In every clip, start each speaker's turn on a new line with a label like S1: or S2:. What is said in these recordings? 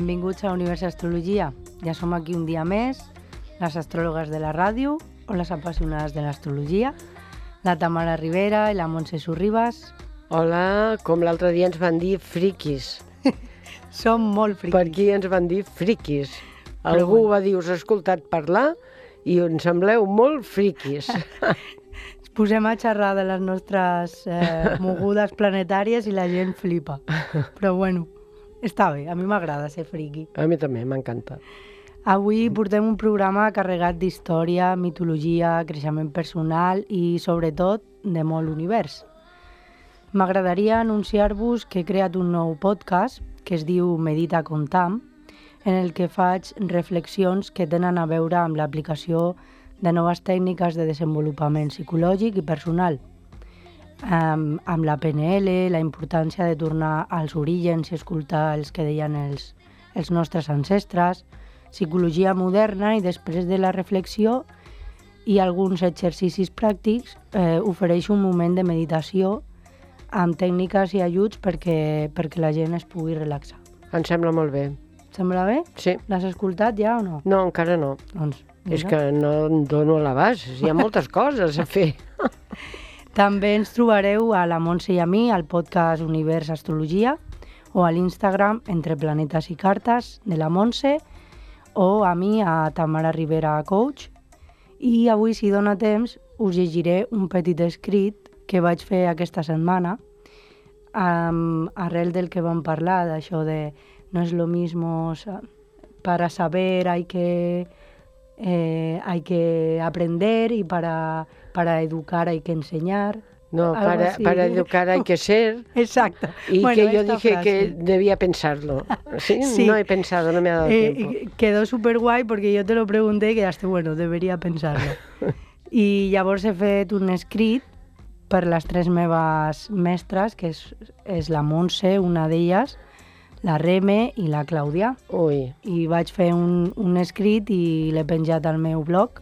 S1: benvinguts a Univers Astrologia. Ja som aquí un dia més, les astròlogues de la ràdio o les apassionades de l'astrologia, la Tamara Rivera i la Montse Sorribas.
S2: Hola, com l'altre dia ens van dir friquis.
S1: Som molt
S2: Per
S1: friquis.
S2: aquí ens van dir friquis.
S1: Però
S2: Algú
S1: bueno.
S2: va dir, us he escoltat parlar i ens sembleu molt friquis.
S1: Ens posem a xerrar de les nostres eh, mogudes planetàries i la gent flipa. Però bueno, està bé, a mi m'agrada ser friqui.
S2: A mi també, m'encanta.
S1: Avui portem un programa carregat d'història, mitologia, creixement personal i, sobretot, de molt univers. M'agradaria anunciar-vos que he creat un nou podcast que es diu Medita Contam, en el que faig reflexions que tenen a veure amb l'aplicació de noves tècniques de desenvolupament psicològic i personal, amb, amb la PNL, la importància de tornar als orígens i escoltar els que deien els, els nostres ancestres, psicologia moderna i després de la reflexió i alguns exercicis pràctics eh, ofereix un moment de meditació amb tècniques i ajuts perquè, perquè la gent es pugui relaxar.
S2: Em sembla molt bé.
S1: Et sembla bé?
S2: Sí.
S1: L'has escoltat ja o no?
S2: No, encara no.
S1: Doncs,
S2: És
S1: mira.
S2: que no em dono a l'abast. Hi ha moltes coses a fer.
S1: També ens trobareu a la Montse i a mi al podcast Univers Astrologia o a l'Instagram Entre Planetes i Cartes de la Montse o a mi a Tamara Rivera Coach. I avui, si dona temps, us llegiré un petit escrit que vaig fer aquesta setmana um, arrel del que vam parlar, d'això de no és lo mismo, para saber hay que, eh, hay que aprender y para, para educar hay que enseñar.
S2: No, para,
S1: así.
S2: para educar hay que ser.
S1: Exacto.
S2: Y
S1: Bueno,
S2: que yo dije que
S1: frase.
S2: debía pensarlo. ¿Sí?
S1: Sí.
S2: No he pensado, no me ha dado
S1: Eh,
S2: tiempo.
S1: quedó súper guai perquè jo te lo pregunté i quedaste, bueno, deberia pensar-lo. I llavors he fet un escrit per les tres meves mestres, que és, és la Montse, una d'elles, la Reme i la Clàudia.
S2: Ui,
S1: I vaig fer un, un escrit i l'he penjat al meu blog.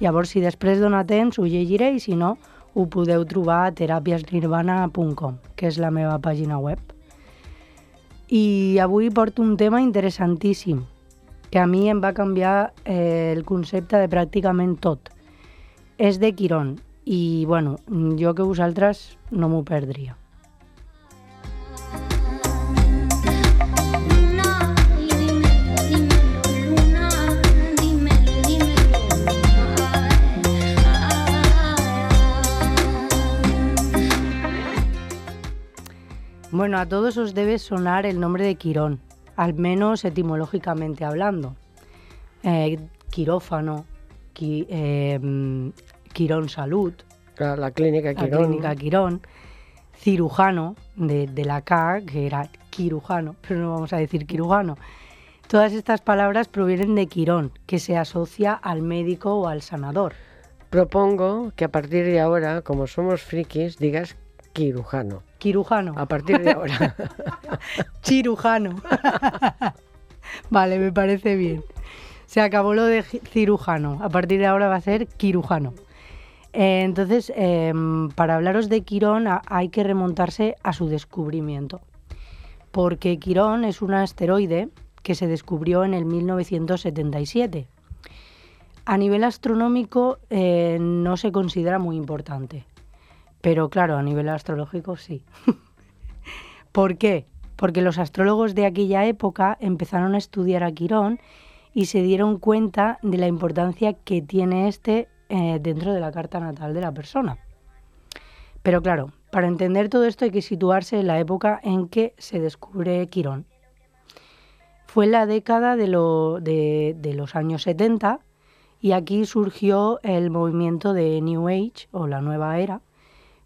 S1: Llavors, si després dona temps, ho llegiré i si no, ho podeu trobar a terapiasnirvana.com, que és la meva pàgina web. I avui porto un tema interessantíssim, que a mi em va canviar eh, el concepte de pràcticament tot. És de Quirón i, bueno, jo que vosaltres no m'ho perdria. Bueno, a todos os debe sonar el nombre de Quirón, al menos etimológicamente hablando. Eh, quirófano, qui- eh, mm, Quirón Salud,
S2: la clínica
S1: la
S2: Quirón.
S1: clínica Quirón, cirujano, de, de la K, que era quirujano, pero no vamos a decir quirujano. Todas estas palabras provienen de Quirón, que se asocia al médico o al sanador.
S2: Propongo que a partir de ahora, como somos frikis, digas quirujano.
S1: Quirujano.
S2: A partir de ahora.
S1: Chirujano. vale, me parece bien. Se acabó lo de cirujano. A partir de ahora va a ser quirujano. Eh, entonces, em, para hablaros de Quirón a- hay que remontarse a su descubrimiento. Porque Quirón es un asteroide que se descubrió en el 1977. A nivel astronómico eh, no se considera muy importante. Pero claro, a nivel astrológico sí. ¿Por qué? Porque los astrólogos de aquella época empezaron a estudiar a Quirón y se dieron cuenta de la importancia que tiene este eh, dentro de la carta natal de la persona. Pero claro, para entender todo esto hay que situarse en la época en que se descubre Quirón. Fue la década de los años 70 y aquí surgió el movimiento de New Age o la nueva era,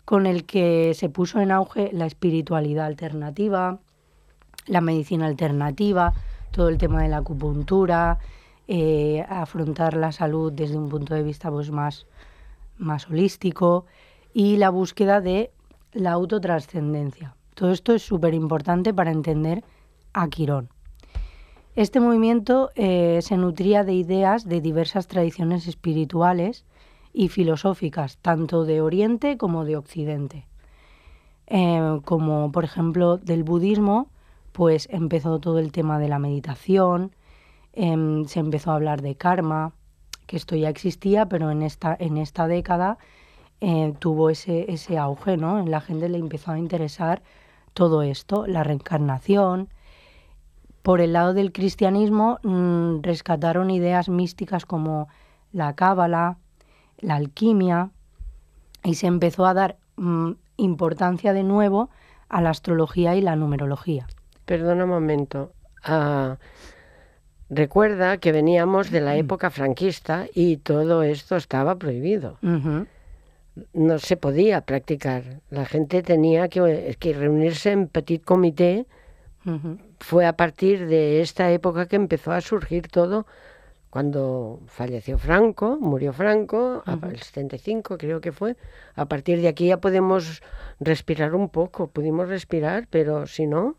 S1: con el que se puso en auge la espiritualidad alternativa, la medicina alternativa, todo el tema de la acupuntura eh, afrontar la salud desde un punto de vista pues, más, más holístico y la búsqueda de la autotrascendencia. Todo esto es súper importante para entender a Quirón. Este movimiento eh, se nutría de ideas de diversas tradiciones espirituales y filosóficas, tanto de Oriente como de Occidente. Eh, como por ejemplo del budismo, pues empezó todo el tema de la meditación, em, se empezó a hablar de karma, que esto ya existía, pero en esta, en esta década eh, tuvo ese, ese auge, ¿no? La gente le empezó a interesar todo esto, la reencarnación. Por el lado del cristianismo mm, rescataron ideas místicas como la cábala, la alquimia, y se empezó a dar mm, importancia de nuevo a la astrología y la numerología.
S2: Perdona un momento. Ah, recuerda que veníamos de la
S1: Mm.
S2: época franquista y todo esto estaba prohibido. No se podía practicar. La gente tenía que, que reunirse en petit comité. Fue a partir de esta época que empezó a surgir todo. Cuando falleció Franco, murió Franco, a-
S1: Ujú.
S2: el 75 creo que fue. A partir de aquí ya podemos respirar un poco. Pudimos respirar, pero si no,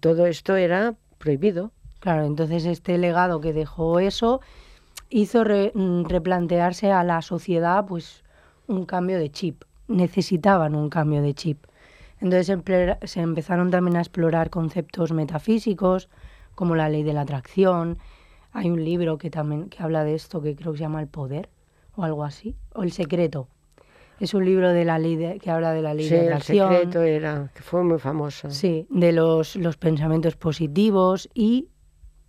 S2: todo esto era prohibido.
S1: Claro, entonces este legado que dejó eso hizo re- mm, replantearse a la sociedad pues un cambio de chip. Necesitaban un cambio de chip. Entonces se empezaron también a explorar conceptos metafísicos como la ley de la atracción. Hay un libro que también que habla de esto que creo que se llama El poder o algo así, o El secreto. Es un libro de la ley de- que habla de la ley
S2: Sí,
S1: de
S2: el
S1: atracción.
S2: secreto era, que fue muy famoso.
S1: Sí, de los, los pensamientos positivos y,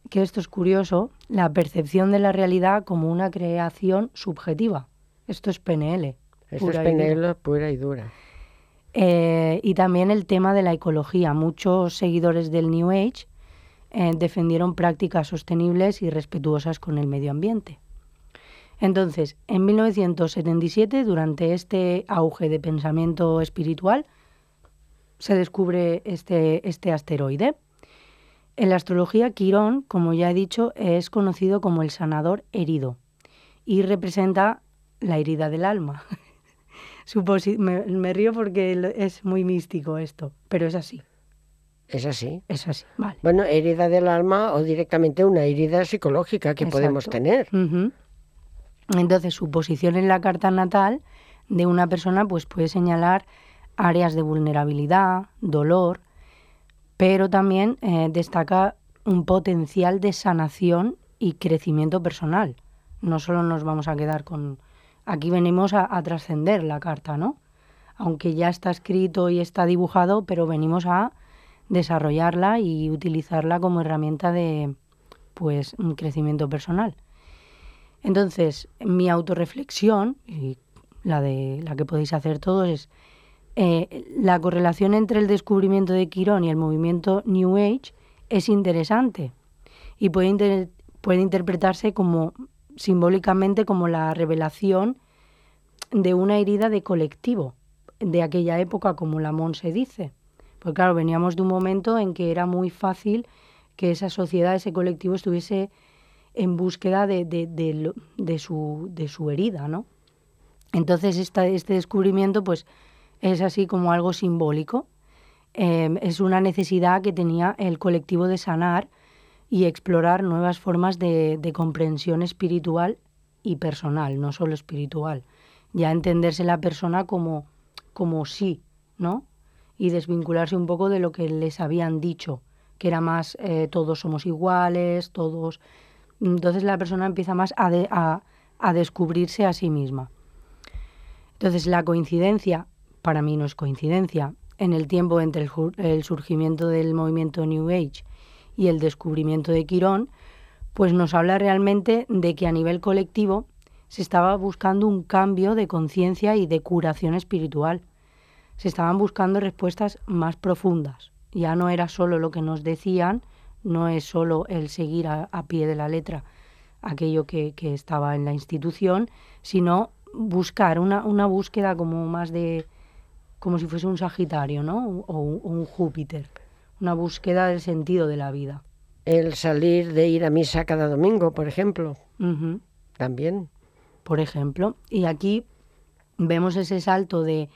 S1: que esto es curioso, la percepción de la realidad como una creación subjetiva. Esto es PNL.
S2: Esto es
S1: dura.
S2: penelo pura y dura.
S1: Eh, y también el tema de la ecología. Muchos seguidores del New Age eh, defendieron prácticas sostenibles y respetuosas con el medio ambiente. Entonces, en 1977, durante este auge de pensamiento espiritual, se descubre este, este asteroide. En la astrología, Quirón, como ya he dicho, es conocido como el sanador herido y representa la herida del alma. Me, río porque es muy místico esto, pero es así,
S2: Es así.
S1: es así, vale.
S2: Bueno, herida del alma o directamente una herida psicológica que podemos tener.
S1: Entonces, su posición en la carta natal de una persona pues puede señalar áreas de vulnerabilidad, dolor, pero también eh, destaca un potencial de sanación y crecimiento personal. No solo nos vamos a quedar con... Aquí venimos a, a trascender la carta, ¿no? Aunque ya está escrito y está dibujado, pero venimos a desarrollarla y utilizarla como herramienta de pues un crecimiento personal. Entonces, mi autorreflexión, y la de la que podéis hacer todos, es eh, la correlación entre el descubrimiento de Quirón y el movimiento New Age es interesante y puede, puede interpretarse como simbólicamente como la revelación de una herida de colectivo de aquella época, como Lamont se dice. Porque claro, veníamos de un momento en que era muy fácil que esa sociedad, ese colectivo estuviese en búsqueda de, de- de de su, herida, ¿no? Entonces este descubrimiento pues es así como algo simbólico, Eh, es una necesidad que tenía el colectivo de sanar y explorar nuevas formas de, de comprensión espiritual y personal, no solo espiritual. Ya entenderse la persona como, como sí, ¿no? Y desvincularse un poco de lo que les habían dicho, que era más eh, todos somos iguales, todos... Entonces la persona empieza más a, a- a descubrirse a sí misma. Entonces la coincidencia, para mí no es coincidencia, en el tiempo entre el, el surgimiento del movimiento New Age y el descubrimiento de Quirón, pues nos habla realmente de que a nivel colectivo se estaba buscando un cambio de conciencia y de curación espiritual. Se estaban buscando respuestas más profundas. Ya no era solo lo que nos decían, no es solo el seguir a, a pie de la letra aquello que, que estaba en la institución, sino buscar una, una búsqueda como más de, como si fuese un Sagitario, ¿no? O, un- o un Júpiter, una búsqueda del sentido de la vida.
S2: el salir de ir a misa cada domingo, por ejemplo, también.
S1: por ejemplo. Y aquí vemos ese salto de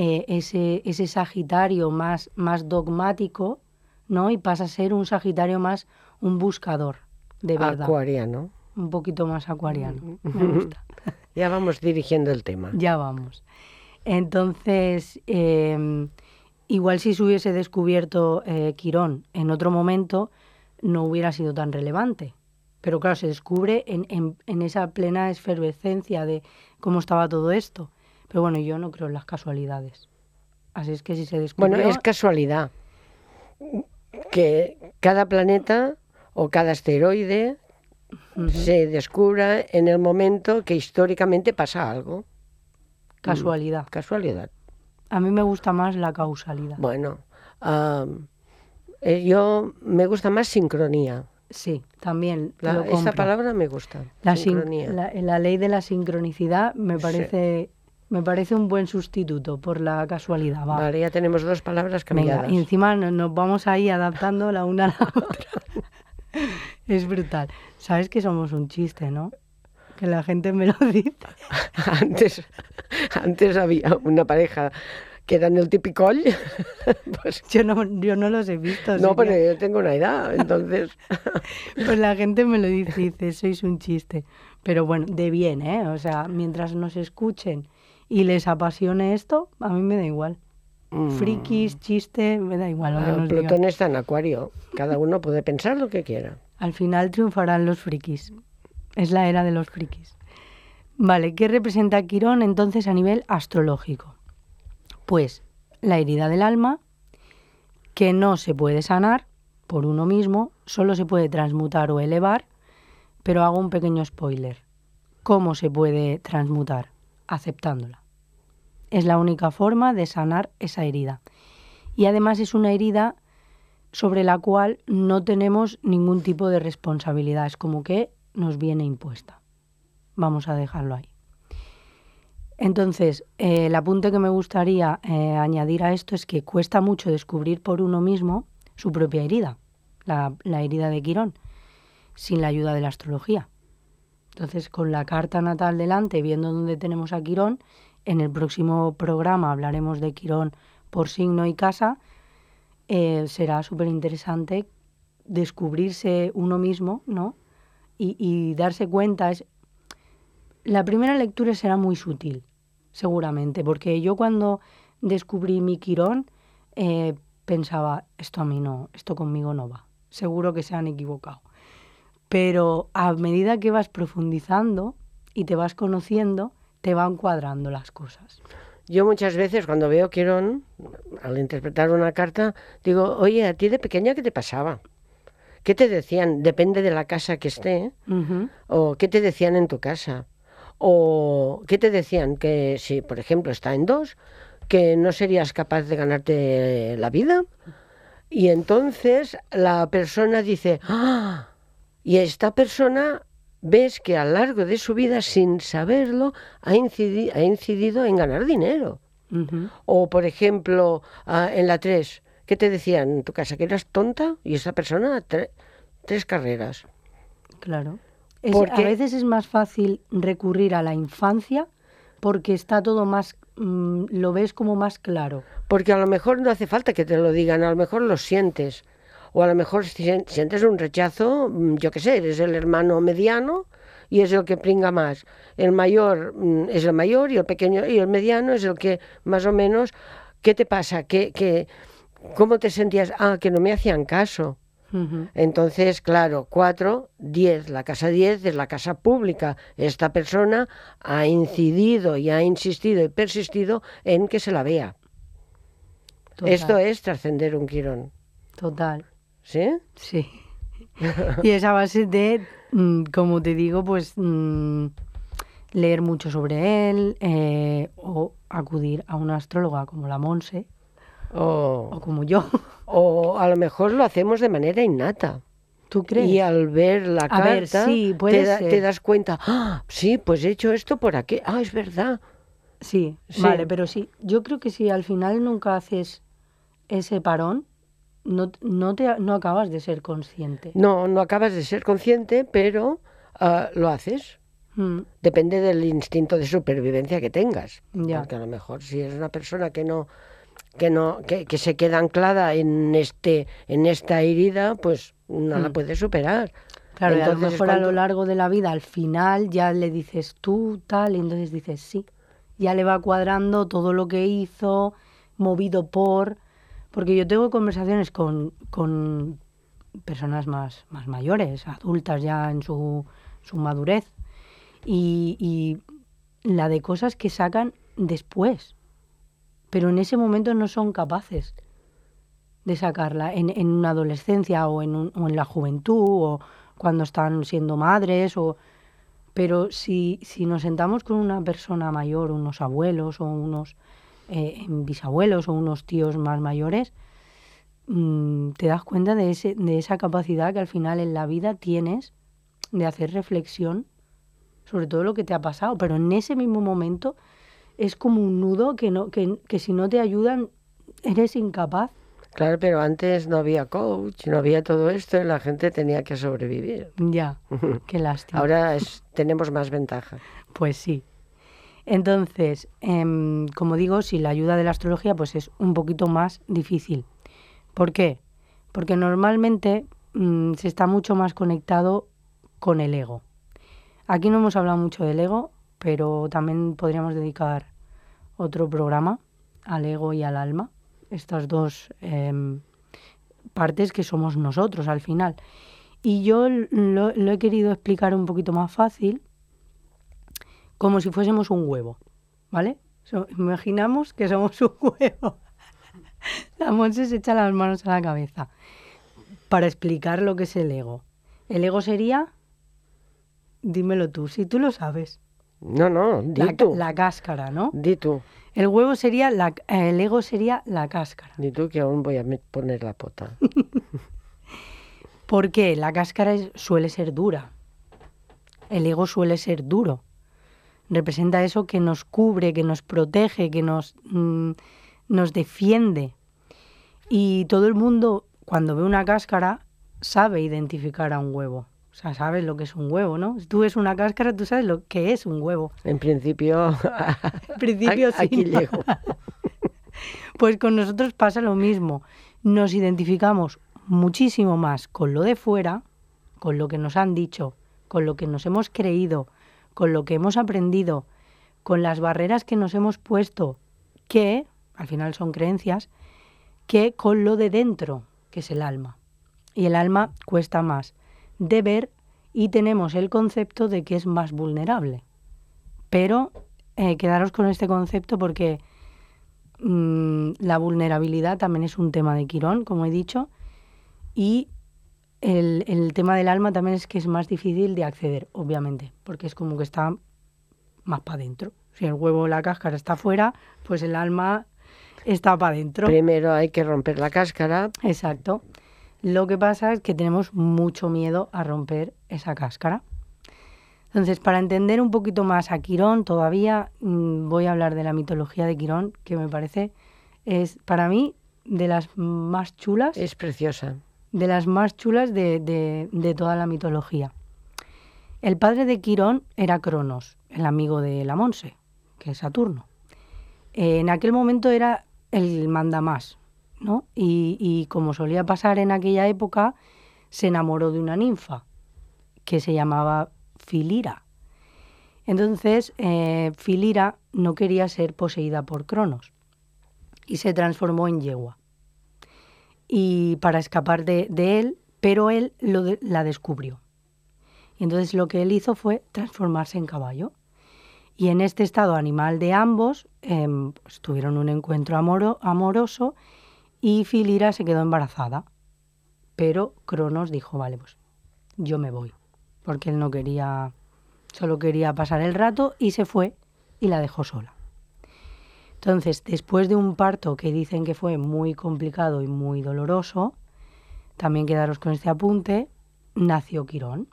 S1: eh, ese, ese Sagitario más, más dogmático, ¿no? Y pasa a ser un Sagitario más un buscador, de verdad.
S2: Acuariano.
S1: Un poquito más acuariano. Me gusta.
S2: Ya vamos dirigiendo el tema.
S1: Ya vamos. Entonces, eh, igual si se hubiese descubierto eh, Quirón en otro momento, no hubiera sido tan relevante. Pero claro, se descubre en, en- en esa plena efervescencia de cómo estaba todo esto. Pero bueno, yo no creo en las casualidades. Así es que si se descubrió...
S2: Bueno, es casualidad que cada planeta o cada asteroide se descubra en el momento que históricamente pasa algo.
S1: casualidad.
S2: Casualidad.
S1: A mí me gusta más la causalidad.
S2: Bueno, eh, yo me gusta más sincronía.
S1: Sí, también
S2: La-
S1: compro.
S2: palabra me gusta.
S1: La, sin-
S2: sincronía.
S1: la- la ley de la sincronicidad me
S2: Sí.
S1: Me parece un buen sustituto por la casualidad. va.
S2: Vale, ya tenemos dos palabras
S1: Venga,
S2: cambiadas.
S1: y encima no- nos vamos ahí adaptando la una a la otra. es brutal. Sabes que somos un chiste, ¿no? Que la gente me lo dice.
S2: Antes, antes había una pareja que eran el típico pues,
S1: Yo no, yo no los he visto.
S2: no, pero
S1: que-
S2: yo tengo una edad, entonces
S1: Pues la gente me lo dice dice, sois un chiste. Pero bueno, de bien, ¿eh? O sea, mientras nos escuchen y les apasione esto, a mí me da igual.
S2: mm,
S1: Frikis, chiste, me da igual lo que
S2: ah,
S1: nos digan.
S2: Plutón está en Acuario. Cada uno puede pensar lo que quiera.
S1: Al final triunfarán los frikis. Es la era de los frikis. Vale, ¿qué representa Quirón entonces a nivel astrológico? Pues la herida del alma, que no se puede sanar por uno mismo, solo se puede transmutar o elevar, pero hago un pequeño spoiler. ¿Cómo se puede transmutar? Aceptándola. Es la única forma de sanar esa herida. Y además es una herida sobre la cual no tenemos ningún tipo de responsabilidad. Es como que nos viene impuesta. Vamos a dejarlo ahí. Entonces, eh, el apunte que me gustaría eh, añadir a esto es que cuesta mucho descubrir por uno mismo su propia herida, la, la herida de Quirón, sin la ayuda de la astrología. Entonces, con la carta natal delante, viendo dónde tenemos a Quirón, en el próximo programa hablaremos de Quirón por signo y casa, eh, será súper interesante descubrirse uno mismo, ¿no? Y, darse cuenta. Es... La primera lectura será muy sutil, seguramente, porque yo cuando descubrí mi Quirón eh, pensaba, esto a mí no, esto conmigo no va, seguro que se han equivocado. Pero a medida que vas profundizando y te vas conociendo, te van cuadrando las cosas.
S2: Yo muchas veces cuando veo Quirón, al interpretar una carta, digo, oye, ¿a ti de pequeña qué te pasaba? ¿Qué te decían? Depende de la casa que esté. ¿O qué te decían en tu casa? ¿O qué te decían? Que si, por ejemplo, está en dos, que no serías capaz de ganarte la vida. Y entonces la persona dice, ¡ah! Y esta persona ves que a lo largo de su vida, sin saberlo, ha incidi- ha incidido en ganar dinero. O, por ejemplo, ah, en la 3, ¿qué te decían en tu casa? ¿Que eras tonta? Y esa persona, tre- tres carreras.
S1: Claro. Es-
S2: Porque-
S1: A veces es más fácil recurrir a la infancia porque está todo más, mm, lo ves como más claro.
S2: Porque a lo mejor no hace falta que te lo digan, a lo mejor lo sientes. O a lo mejor si sien- sientes un rechazo, mm, yo qué sé, eres el hermano mediano y es el que pringa más. El mayor mm, es el mayor y el pequeño y el mediano es el que más o menos, ¿qué te pasa? ¿Qué, qué, ¿Cómo te sentías? Ah, que no me hacían caso. Entonces, claro, 4, 10. La casa 10 es la casa pública. Esta persona ha incidido y ha insistido y persistido en que se la vea.
S1: Total,
S2: Esto es trascender un quirón.
S1: Total,
S2: ¿Sí?
S1: sí. y es a base de, mm, como te digo, pues mm, leer mucho sobre él eh, o acudir a una astróloga como la Monse o
S2: O,
S1: como yo.
S2: o a lo mejor lo hacemos de manera innata.
S1: ¿Tú crees?
S2: Y al ver la
S1: A
S2: carta,
S1: ver, sí, puede
S2: te, da-
S1: ser.
S2: te das cuenta, ah, sí, pues he hecho esto por aquí. Ah, es verdad.
S1: Sí,
S2: Sí.
S1: vale, pero sí, yo creo que si al final nunca haces ese parón no, no, te, no acabas de ser consciente.
S2: No, no acabas de ser consciente, pero ah, lo haces.
S1: Mm,
S2: Depende del instinto de supervivencia que tengas.
S1: Ya.
S2: Porque a lo mejor si es una persona que no que no que, que se queda anclada en este en esta herida, pues no la
S1: Mm.
S2: puede superar.
S1: Claro, a lo
S2: Entonces,
S1: mejor a lo largo de la vida, al final, ya le dices tú, tal, y entonces dices sí. Ya le va cuadrando todo lo que hizo, movido por... Porque yo tengo conversaciones con, con personas más, más mayores, adultas ya en su, su madurez, y, la de cosas que sacan después. Pero en ese momento no son capaces de sacarla en, en una adolescencia o en, un- en la juventud o cuando están siendo madres o pero si, si nos sentamos con una persona mayor, unos abuelos o unos eh, bisabuelos o unos tíos más mayores, mm, te das cuenta de, ese, de esa capacidad que al final en la vida tienes de hacer reflexión sobre todo lo que te ha pasado, pero en ese mismo momento es como un nudo que, no, que, que si no te ayudan eres incapaz.
S2: Claro, pero antes no había coach, no había todo esto y la gente tenía que sobrevivir.
S1: Ya, qué lástima.
S2: Ahora es, tenemos más ventaja.
S1: Pues sí. Entonces, em, como digo, si la ayuda de la astrología, pues es un poquito más difícil. ¿Por qué? Porque normalmente mm, se está mucho más conectado con el ego. Aquí no hemos hablado mucho del ego, pero también podríamos dedicar otro programa al ego y al alma. Estas dos em, partes que somos nosotros al final. Y yo lo he querido explicar un poquito más fácil, como si fuésemos un huevo, ¿vale? So- imaginamos que somos un huevo. La Monse se echa las manos a la cabeza para explicar lo que es el ego. El ego sería, dímelo tú, si tú lo sabes,
S2: No, no, di
S1: la,
S2: tú.
S1: la cáscara, ¿no?
S2: Di tú,
S1: El huevo sería, la, el ego sería la cáscara.
S2: di tú que aún voy a poner la pota.
S1: ¿Por qué? La cáscara es- suele ser dura. El ego suele ser duro. Representa eso que nos cubre, que nos protege, que nos, mm, nos defiende. Y todo el mundo, cuando ve una cáscara, sabe identificar a un huevo. O sea, sabes lo que es un huevo, ¿no? Si tú ves una cáscara, tú sabes lo que es un huevo.
S2: En principio,
S1: En principio sí.
S2: aquí llego.
S1: Pues con nosotros pasa lo mismo. Nos identificamos muchísimo más con lo de fuera, con lo que nos han dicho, con lo que nos hemos creído, con lo que hemos aprendido, con las barreras que nos hemos puesto, que al final son creencias, que con lo de dentro, que es el alma. Y el alma cuesta más de ver y tenemos el concepto de que es más vulnerable. Pero eh, quedaros con este concepto porque mm, la vulnerabilidad también es un tema de Quirón, como he dicho, y el, el tema del alma también es que es más difícil de acceder, obviamente, porque es como que está más para adentro. Si el huevo o la cáscara está fuera, pues el alma está para adentro.
S2: Primero hay que romper la cáscara.
S1: Exacto. Lo que pasa es que tenemos mucho miedo a romper esa cáscara. Entonces, para entender un poquito más a Quirón, todavía mm, voy a hablar de la mitología de Quirón, que me parece es para mí de las más chulas,
S2: Es preciosa.
S1: De las más chulas de, de- de toda la mitología. El padre de Quirón era Cronos, el amigo de la Monse, que es Saturno. Eh, en aquel momento era el mandamás, ¿no? Y, y como solía pasar en aquella época, se enamoró de una ninfa que se llamaba Filira. Entonces, eh, Filira no quería ser poseída por Cronos y se transformó en yegua. Y para escapar de, él, pero él lo de- la descubrió. Y entonces lo que él hizo fue transformarse en caballo. Y en este estado animal de ambos em, pues, tuvieron un encuentro amoro- amoroso y Filira se quedó embarazada. Pero Cronos dijo, vale, pues yo me voy. Porque él no quería, solo quería pasar el rato y se fue y la dejó sola. Entonces, después de un parto que dicen que fue muy complicado y muy doloroso, también quedaros con este apunte, nació Quirón.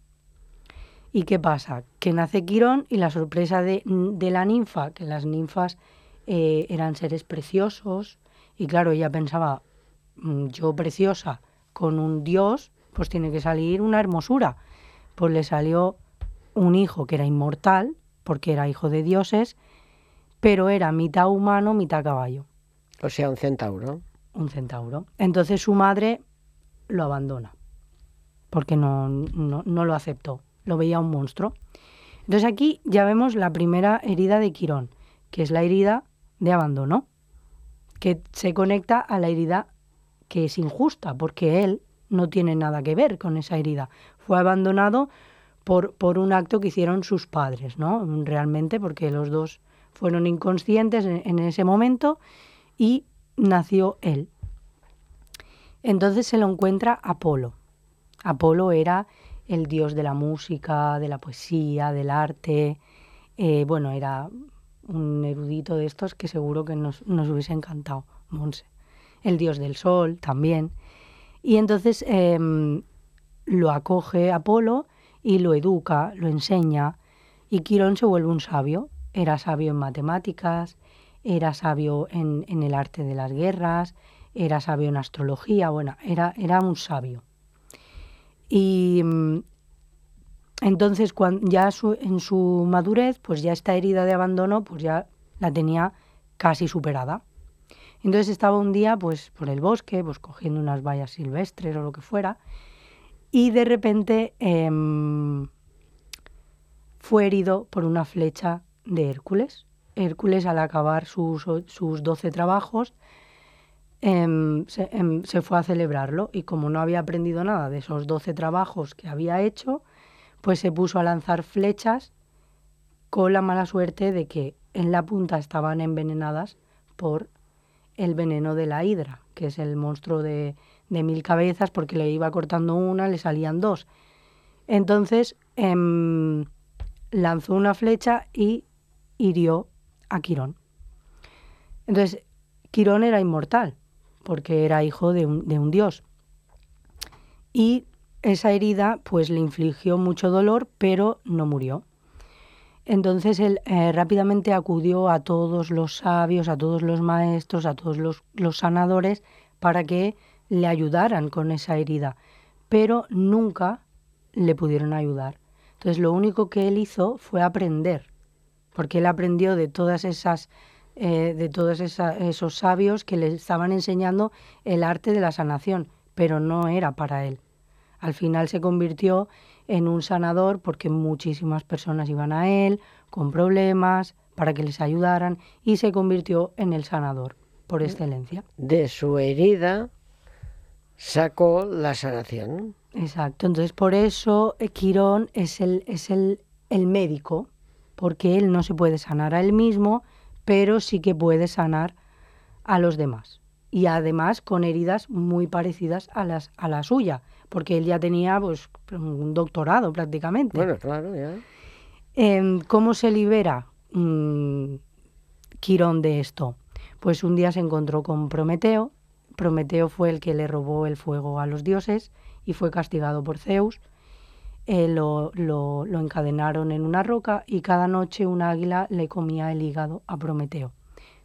S1: ¿Y qué pasa? Que nace Quirón y la sorpresa de, la ninfa, que las ninfas eh, eran seres preciosos, y claro, ella pensaba, mm, yo preciosa con un dios, pues tiene que salir una hermosura. Pues le salió un hijo que era inmortal, porque era hijo de dioses, pero era mitad humano, mitad caballo,
S2: O sea, un centauro.
S1: un centauro. Entonces su madre lo abandona, porque no, no, no lo aceptó, lo veía un monstruo. Entonces aquí ya vemos la primera herida de Quirón, que es la herida de abandono, que se conecta a la herida que es injusta, porque él no tiene nada que ver con esa herida. Fue abandonado por, por un acto que hicieron sus padres, ¿no? Realmente, porque los dos fueron inconscientes en, ese momento y nació él. Entonces se lo encuentra Apolo. Apolo era el dios de la música, de la poesía, del arte. eh, bueno, era un erudito de estos que seguro que nos, nos hubiese encantado, Monse. El dios del sol también. Y entonces em, lo acoge Apolo y lo educa, lo enseña. Y Quirón se vuelve un sabio. Era sabio en matemáticas, era sabio en, en el arte de las guerras, era sabio en astrología, bueno, era, era un sabio. Y mm, entonces cuando ya en su madurez, pues ya esta herida de abandono, pues ya la tenía casi superada. Entonces estaba un día pues por el bosque, pues cogiendo unas bayas silvestres o lo que fuera, y de repente em, fue herido por una flecha de Hércules. Hércules al acabar sus, sus 12 trabajos em, se, em, se fue a celebrarlo y como no había aprendido nada de esos 12 trabajos que había hecho, pues se puso a lanzar flechas con la mala suerte de que en la punta estaban envenenadas por el veneno de la hidra, que es el monstruo de, de mil cabezas, porque le iba cortando una, le salían dos. Entonces em, lanzó una flecha y hirió a Quirón. Entonces, Quirón era inmortal, porque era hijo de un, de un dios. Y esa herida pues le infligió mucho dolor, pero no murió. Entonces él eh, rápidamente acudió a todos los sabios, a todos los maestros, a todos los, los sanadores para que le ayudaran con esa herida, pero nunca le pudieron ayudar. Entonces lo único que él hizo fue aprender, porque él aprendió de todas esas, eh, de todos esa- esos sabios que le estaban enseñando el arte de la sanación, pero no era para él. Al final se convirtió en un sanador porque muchísimas personas iban a él con problemas para que les ayudaran y se convirtió en el sanador por excelencia.
S2: De su herida sacó la sanación.
S1: Exacto. Entonces por eso eh, Quirón es el, es el, el médico, porque él no se puede sanar a él mismo, pero sí que puede sanar a los demás. Y además con heridas muy parecidas a las a la suya, porque él ya tenía pues un doctorado prácticamente.
S2: Bueno, claro, ya.
S1: Em, ¿Cómo se libera mm, Quirón de esto? Pues un día se encontró con Prometeo. Prometeo fue el que le robó el fuego a los dioses y fue castigado por Zeus. Eh, lo, lo- encadenaron en una roca y cada noche un águila le comía el hígado a Prometeo.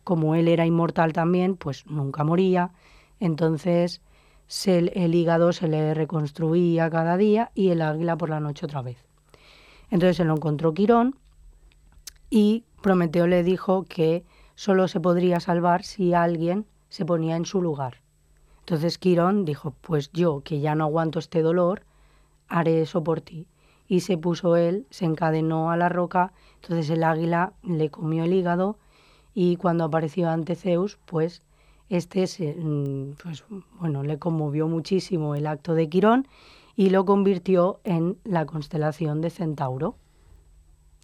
S1: Como él era inmortal también, pues nunca moría. Entonces el hígado se le reconstruía cada día y el águila por la noche otra vez. Entonces se lo encontró Quirón y Prometeo le dijo que solo se podría salvar si alguien se ponía en su lugar. Entonces Quirón dijo, pues yo, que ya no aguanto este dolor, haré eso por ti. Y se puso él, se encadenó a la roca, entonces el águila le comió el hígado y cuando apareció ante Zeus, pues este se, mm, pues, bueno, le conmovió muchísimo el acto de Quirón y lo convirtió en la constelación de Centauro.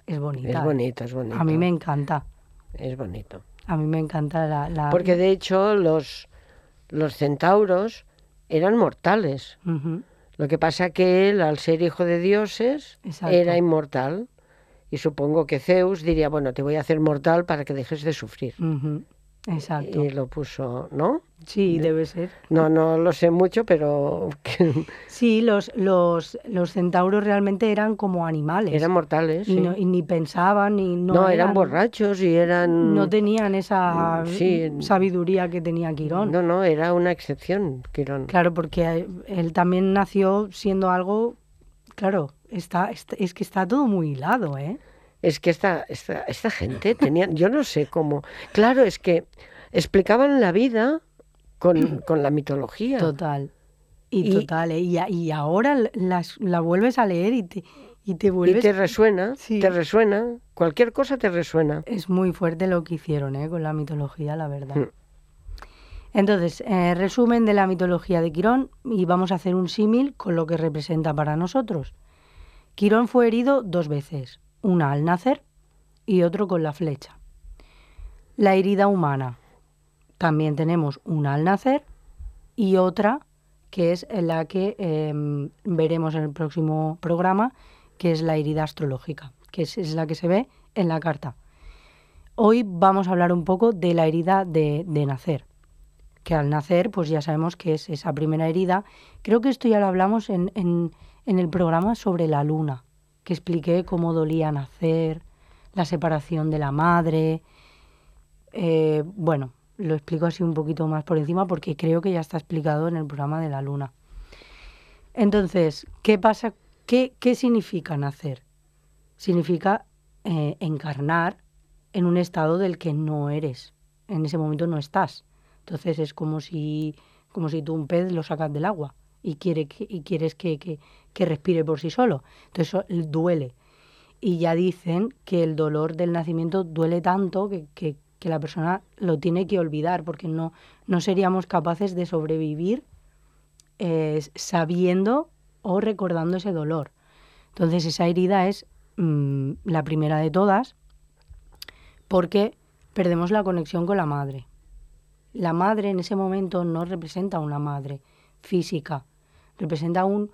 S1: Es bonita.
S2: Es
S1: ¿eh?
S2: bonito, es bonito.
S1: A mí me encanta.
S2: Es bonito.
S1: A mí me encanta la... la-
S2: Porque de hecho los, los centauros eran mortales. Lo que pasa que él, al ser hijo de dioses,
S1: Exacto.
S2: era inmortal. Y supongo que Zeus diría, bueno, te voy a hacer mortal para que dejes de sufrir.
S1: Exacto.
S2: y lo puso, ¿no?
S1: Sí, debe ser.
S2: No, no lo sé mucho, pero
S1: Sí, los, los, los centauros realmente eran como animales.
S2: eran mortales.
S1: y,
S2: sí.
S1: no- y ni pensaban, ni no,
S2: no, eran borrachos y eran...
S1: No tenían esa
S2: Mm, sí.
S1: sabiduría que tenía Quirón.
S2: No, no, era una excepción, Quirón.
S1: Claro, porque él también nació siendo algo. Claro, está- es que está todo muy hilado, ¿eh?
S2: Es que esta, esta, esta gente tenía, yo no sé cómo. Claro, es que explicaban la vida con, con la mitología.
S1: Total. Y,
S2: Y-
S1: total, ¿eh? y, y ahora las, la vuelves a leer y te, y te
S2: Y
S1: vuelves.
S2: te resuena,
S1: Sí.
S2: te resuena, cualquier cosa te resuena.
S1: Es muy fuerte lo que hicieron, ¿eh? Con la mitología, la verdad.
S2: Mm.
S1: Entonces, eh, resumen de la mitología de Quirón y vamos a hacer un símil con lo que representa para nosotros. Quirón fue herido dos veces, una al nacer y otro con la flecha. La herida humana. También tenemos una al nacer y otra que es la que em, veremos en el próximo programa, que es la herida astrológica, que es, la que se ve en la carta. Hoy vamos a hablar un poco de la herida de, nacer, que al nacer pues ya sabemos que es esa primera herida. Creo que esto ya lo hablamos en- en el programa sobre la luna, que expliqué cómo dolía nacer, la separación de la madre. Eh, bueno, lo explico así un poquito más por encima porque creo que ya está explicado en el programa de la luna. Entonces, ¿qué pasa? ¿Qué, qué significa nacer? Significa eh, encarnar en un estado del que no eres. En ese momento no estás. Entonces es como si, como si tú un pez lo sacas del agua y, quiere que- y quieres que, que- que respire por sí solo. Entonces eso duele. Y ya dicen que el dolor del nacimiento duele tanto que, que- la persona lo tiene que olvidar porque no, no seríamos capaces de sobrevivir eh, sabiendo o recordando ese dolor. Entonces esa herida es mm, la primera de todas porque perdemos la conexión con la madre. La madre en ese momento no representa una madre física, representa un,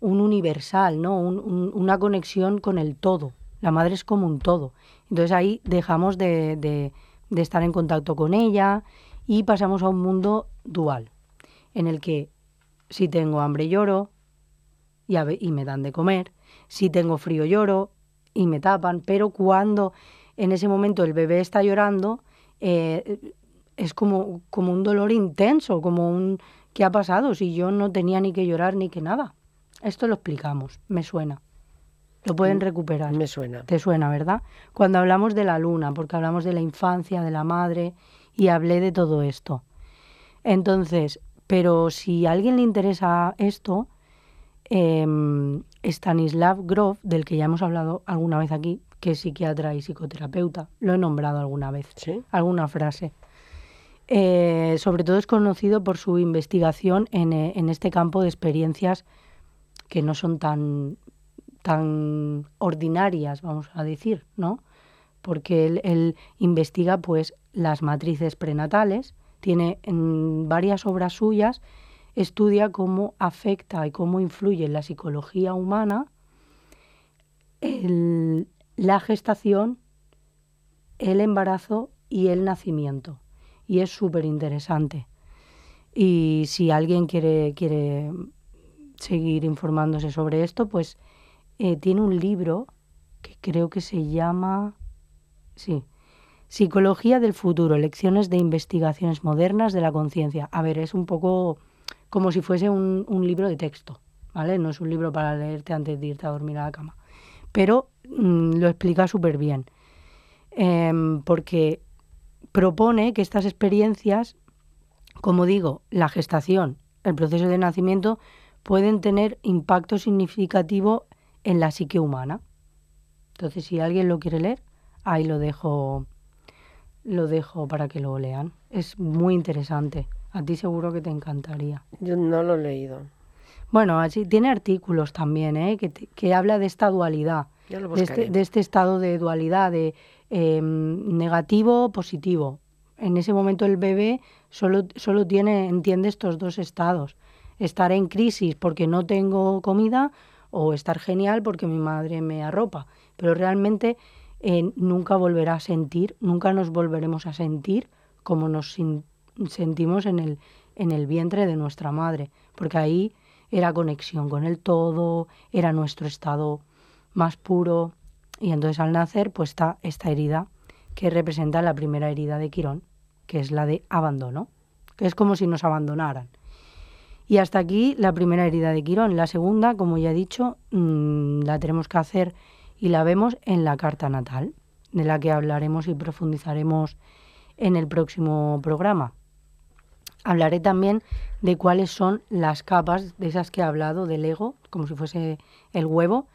S1: un universal, ¿no? Un- un- una conexión con el todo. La madre es como un todo. Entonces ahí dejamos de, de- estar en contacto con ella y pasamos a un mundo dual, en el que si tengo hambre lloro y, y me dan de comer, si tengo frío lloro y me tapan, pero cuando en ese momento el bebé está llorando, eh, es como un dolor intenso, como un ¿qué ha pasado? Si yo no tenía ni que llorar ni que nada. Esto lo explicamos, me suena. Lo pueden recuperar.
S2: Me suena.
S1: Te suena, ¿verdad? Cuando hablamos de la luna, porque hablamos de la infancia, de la madre, y hablé de todo esto. Entonces, pero si a alguien le interesa esto, em, Stanislav Grof, del que ya hemos hablado alguna vez aquí, que es psiquiatra y psicoterapeuta, lo he nombrado alguna vez,
S2: ¿Sí?
S1: alguna frase. Eh, sobre todo es conocido por su investigación en, eh, en este campo de experiencias que no son tan, tan ordinarias, vamos a decir, ¿no? Porque él, investiga pues las matrices prenatales, tiene en varias obras suyas, estudia cómo afecta y cómo influye en la psicología humana la gestación, el embarazo y el nacimiento. Y es súper interesante. Y si alguien quiere, quiere seguir informándose sobre esto, pues eh, tiene un libro que creo que se llama, sí, Psicología del futuro, lecciones de investigaciones modernas de la conciencia. A ver, es un poco como si fuese un, libro de texto, ¿vale? No es un libro para leerte antes de irte a dormir a la cama. Pero mm, lo explica súper bien. Em, porque propone que estas experiencias, como digo, la gestación, el proceso de nacimiento, pueden tener impacto significativo en la psique humana. Entonces, si alguien lo quiere leer, ahí lo dejo, lo dejo para que lo lean. Es muy interesante. A ti seguro que te encantaría.
S2: Yo no lo he leído.
S1: Bueno, así tiene artículos también, ¿eh? que, te- que habla de esta dualidad,
S2: lo
S1: de este, de este estado de dualidad, de eh, negativo, positivo. En ese momento el bebé solo, solo tiene, entiende estos dos estados. Estar en crisis porque no tengo comida o estar genial porque mi madre me arropa. Pero realmente eh, nunca volverá a sentir, nunca nos volveremos a sentir como nos sentimos en el, en el vientre de nuestra madre, porque ahí era conexión con el todo, era nuestro estado más puro, y entonces al nacer pues está esta herida que representa la primera herida de Quirón, que es la de abandono, que es como si nos abandonaran. Y hasta aquí la primera herida de Quirón. La segunda, como ya he dicho, mm, la tenemos que hacer y la vemos en la carta natal, de la que hablaremos y profundizaremos en el próximo programa. Hablaré también de cuáles son las capas de esas que he hablado del ego, como si fuese el huevo,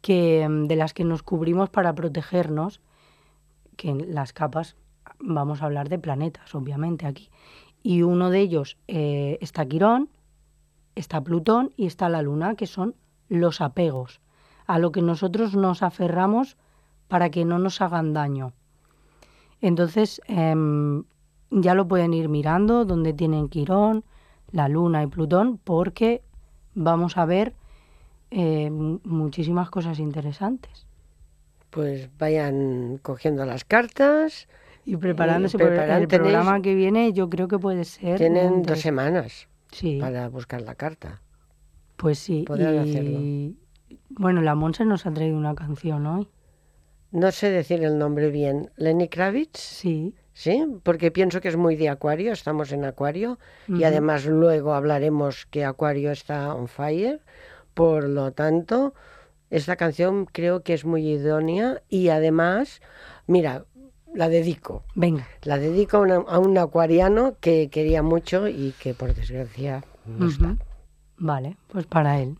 S1: que, mm, de las que nos cubrimos para protegernos, que en las capas vamos a hablar de planetas, obviamente, aquí. Y uno de ellos eh, está Quirón, está Plutón y está la Luna, que son los apegos, a lo que nosotros nos aferramos para que no nos hagan daño. Entonces, em, ya lo pueden ir mirando, donde tienen Quirón, la Luna y Plutón, porque vamos a ver eh, mu- muchísimas cosas interesantes.
S2: Pues vayan cogiendo las cartas.
S1: Y preparándose por el- el programa que viene, yo creo que puede ser.
S2: Tienen dos semanas
S1: Sí,
S2: para buscar la carta.
S1: pues sí.
S2: podrán
S1: y-
S2: hacerlo.
S1: Bueno, la Monse nos ha traído una canción hoy.
S2: No sé decir el nombre bien. Lenny Kravitz,
S1: Sí.
S2: ¿sí? Porque pienso que es muy de Acuario, estamos en Acuario. Y además luego hablaremos que Acuario está on fire. Por lo tanto, esta canción creo que es muy idónea y además, mira, la dedico.
S1: Venga.
S2: La dedico a, una- a un acuariano que quería mucho y que por desgracia no está.
S1: Vale, pues para él.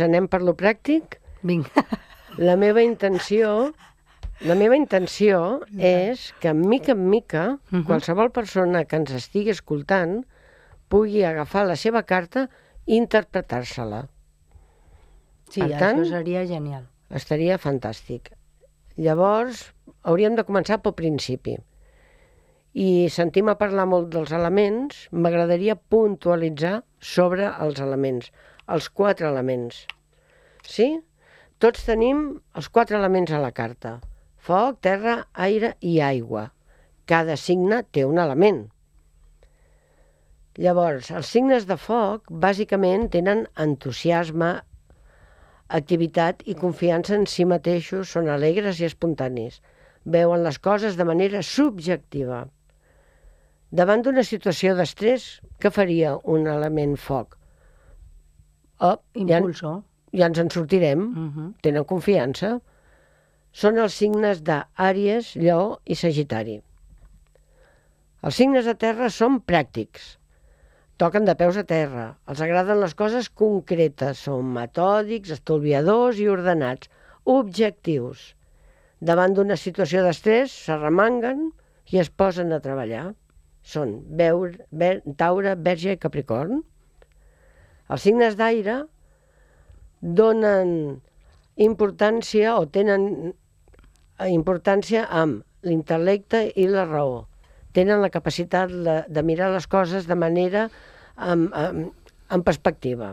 S2: Doncs anem per lo pràctic.
S1: Vinga.
S2: La meva intenció, la meva intenció és que, mica en mica,
S1: Mhm.
S2: qualsevol persona que ens estigui escoltant pugui agafar la seva carta i interpretar-se-la.
S1: Sí,
S2: Per
S1: això
S2: tant-
S1: seria genial.
S2: Estaria fantàstic. Llavors, hauríem de començar pel principi. I sentim a parlar molt dels elements, m'agradaria puntualitzar sobre els elements, els quatre elements. Sí? Tots tenim els quatre elements a la carta. Foc, terra, aire i aigua. Cada signe té un element. Llavors, els signes de foc bàsicament tenen entusiasme, activitat i confiança en si mateixos, són alegres i espontanis. Veuen les coses de manera subjectiva. Davant d'una situació d'estrès, què faria un element foc? Oh, ja,
S1: Impulso.
S2: ja ens en sortirem,
S1: Mhm.
S2: tenen confiança. Són els signes d'Àries, Lleó i Sagitari. Els signes de terra són pràctics. Toquen de peus a terra. Els agraden les coses concretes. Són metòdics, estolviadors i ordenats. Objectius. Davant d'una situació d'estrès, s'arremanguen i es posen a treballar. Són Beur, Ver, Taure, Verge i Capricorn. Els signes d'aire donen importància o tenen eh, importància amb l'intel·lecte i la raó. Tenen la capacitat de, de mirar les coses de manera amb, amb, amb perspectiva.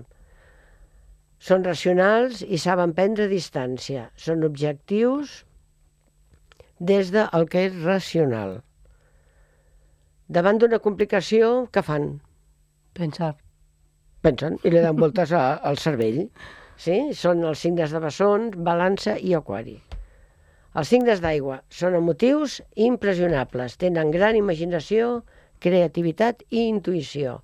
S2: Són racionals i saben prendre distància. Són objectius des del que és racional. Davant d'una complicació, què fan?
S1: Pensar.
S2: Pensen i li dan voltes a, al cervell. Sí? Són els signes de bessons, balança i aquari. Els signes d'aigua són emotius impressionables, tenen gran imaginació, creativitat i intuïció.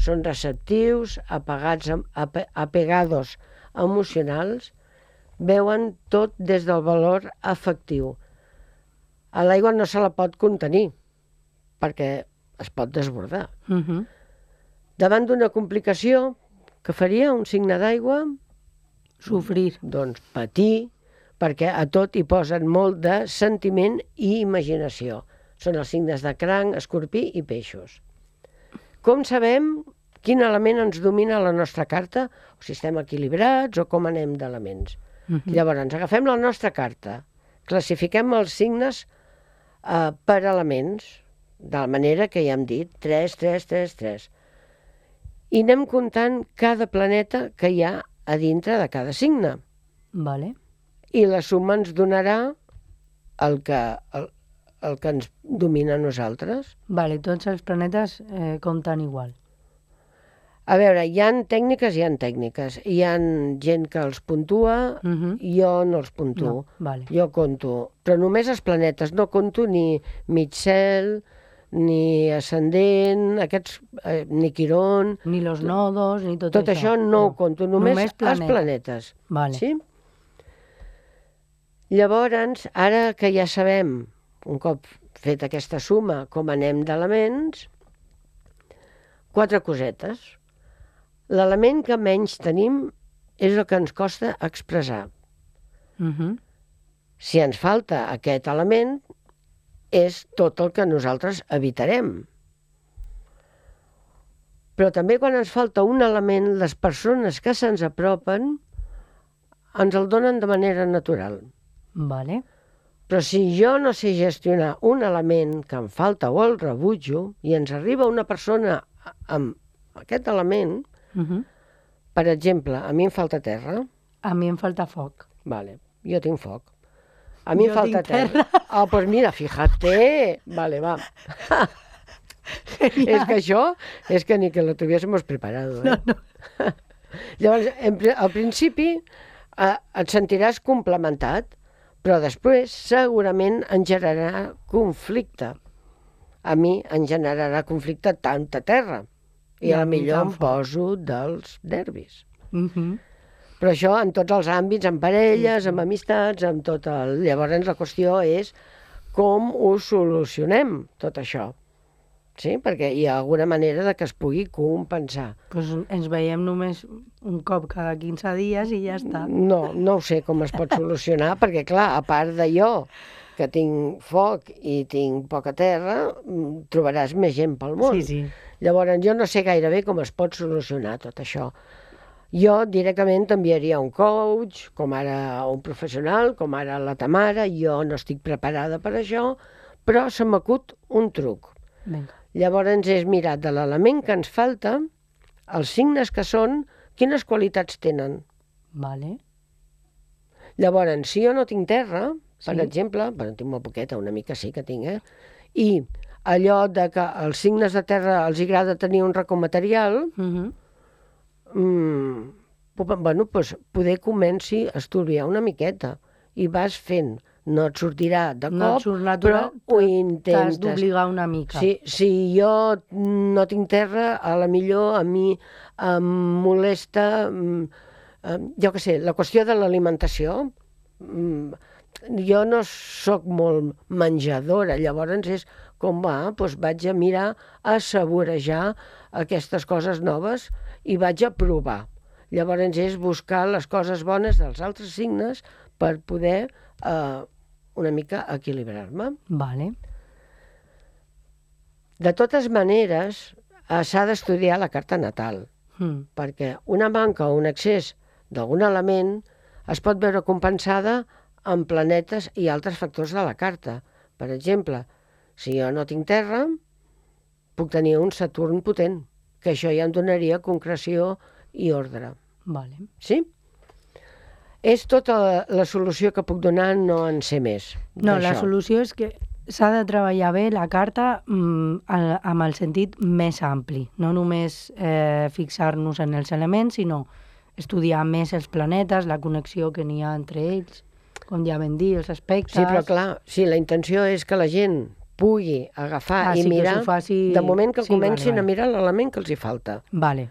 S2: Són receptius, apagats, am- ape, apegados emocionals, veuen tot des del valor afectiu. A l'aigua no se la pot contenir, perquè es pot desbordar.
S1: Mhm.
S2: Davant d'una complicació, que faria un signe d'aigua?
S1: Sofrir.
S2: Doncs patir, perquè a tot hi posen molt de sentiment i imaginació. Són els signes de cranc, escorpí i peixos. Com sabem quin element ens domina la nostra carta? O si estem equilibrats o com anem d'elements.
S1: Mhm.
S2: Llavors, ens agafem la nostra carta, classifiquem els signes eh, per elements, de la manera que ja hem dit, 3, 3, 3, 3. I anem comptant cada planeta que hi ha a dintre de cada signe.
S1: Vale.
S2: I la suma ens donarà el que, el, el que ens domina a nosaltres.
S1: Vale, tots els planetes eh, compten igual.
S2: A veure, hi han tècniques, hi han tècniques. Hi han gent que els puntua,
S1: Mhm.
S2: jo no els puntuo.
S1: No, vale.
S2: Jo conto, però només els planetes, no conto ni mig cel, ni ascendent, aquests, eh, ni Quirón,
S1: Ni los nodos, ni tot,
S2: tot això no ho conto, només,
S1: Només
S2: els
S1: planetes. Vale.
S2: Sí? Llavors, ara que ja sabem, un cop fet aquesta suma, com anem d'elements, quatre cosetes. L'element que menys tenim és el que ens costa expressar.
S1: Mhm.
S2: Si ens falta aquest element, és tot el que nosaltres evitarem. Però també quan ens falta un element, les persones que se'ns apropen ens el donen de manera natural.
S1: Vale.
S2: Però si jo no sé gestionar un element que em falta o el rebutjo i ens arriba una persona amb aquest element,
S1: Mhm.
S2: per exemple, a mi em falta terra,
S1: A mi em falta foc.
S2: Vale, jo tinc foc. A mi
S1: Jo
S2: em falta
S1: tinc
S2: terra. Ah, pues mira, fíjate. Vale, va. és que això, és que ni que lo tuviésemos preparado. Eh?
S1: No, no.
S2: Llavors, en, al principi eh, et sentiràs complementat, però després segurament en generarà conflicte. A mi en generarà conflicte tanta terra. I,
S1: I
S2: a la
S1: mi
S2: millor em poso dels nervis.
S1: Mhm.
S2: Però això en tots els àmbits, en parelles, amb amistats, amb tot el... Llavors la qüestió és com ho solucionem, tot això. sí? perquè hi ha alguna manera de que es pugui compensar.
S1: Pues ens veiem només un cop cada 15 dies i ja està.
S2: No, no ho sé com es pot solucionar, perquè clar, a part de jo, que tinc foc i tinc poca terra, mm, trobaràs més gent pel món.
S1: Sí, sí.
S2: Llavors, jo no sé gaire bé com es pot solucionar tot això. Jo directament t'enviaria un coach, com ara un professional, com ara la Tamara, jo no estic preparada per això, però se m'acut un truc.
S1: Vinga.
S2: Llavors és mirar de l'element que ens falta, els signes que són, quines qualitats tenen.
S1: Vale.
S2: Llavors, si jo no tinc terra, per
S1: Sí.
S2: exemple, bueno, tinc molt poqueta, una mica sí que tinc, eh? I allò de que els signes de terra els agrada tenir un racó material,
S1: Uh -huh.
S2: Mm, bueno, doncs poder comenci a estudiar una miqueta i vas fent. No et sortirà de
S1: No
S2: cop,
S1: surt
S2: però
S1: natural,
S2: ho
S1: T'has
S2: intentes.
S1: d'obligar una mica.
S2: Si, si jo no tinc terra, a la millor a mi em molesta, mm, jo què sé, la qüestió de l'alimentació. mm, Jo no sóc molt menjadora, llavors és com va, doncs vaig a mirar, a saborejar aquestes coses noves i vaig a provar. Llavors és buscar les coses bones dels altres signes per poder eh, una mica equilibrar-me.
S1: Vale.
S2: De totes maneres, eh, s'ha d'estudiar la carta natal,
S1: Mm.
S2: perquè una manca o un excés d'algun element es pot veure compensada amb planetes i altres factors de la carta. Per exemple, si jo no tinc terra, puc tenir un Saturn potent, que això ja em donaria concreció i ordre.
S1: Vale.
S2: Sí? És tota la, la solució que puc donar, no en sé més.
S1: No, la solució és que s'ha de treballar bé la carta mm, amb el sentit més ampli. No només eh, fixar-nos en els elements, sinó estudiar més els planetes, la connexió que n'hi ha entre ells, com ja vam dir, els aspectes...
S2: Sí, però clar, si la intenció és que la gent pugui agafar
S1: Ah,
S2: i
S1: sí,
S2: mirar,
S1: faci-
S2: de moment que
S1: sí,
S2: comencin
S1: vale.
S2: a mirar l'element que els hi falta.
S1: Vale,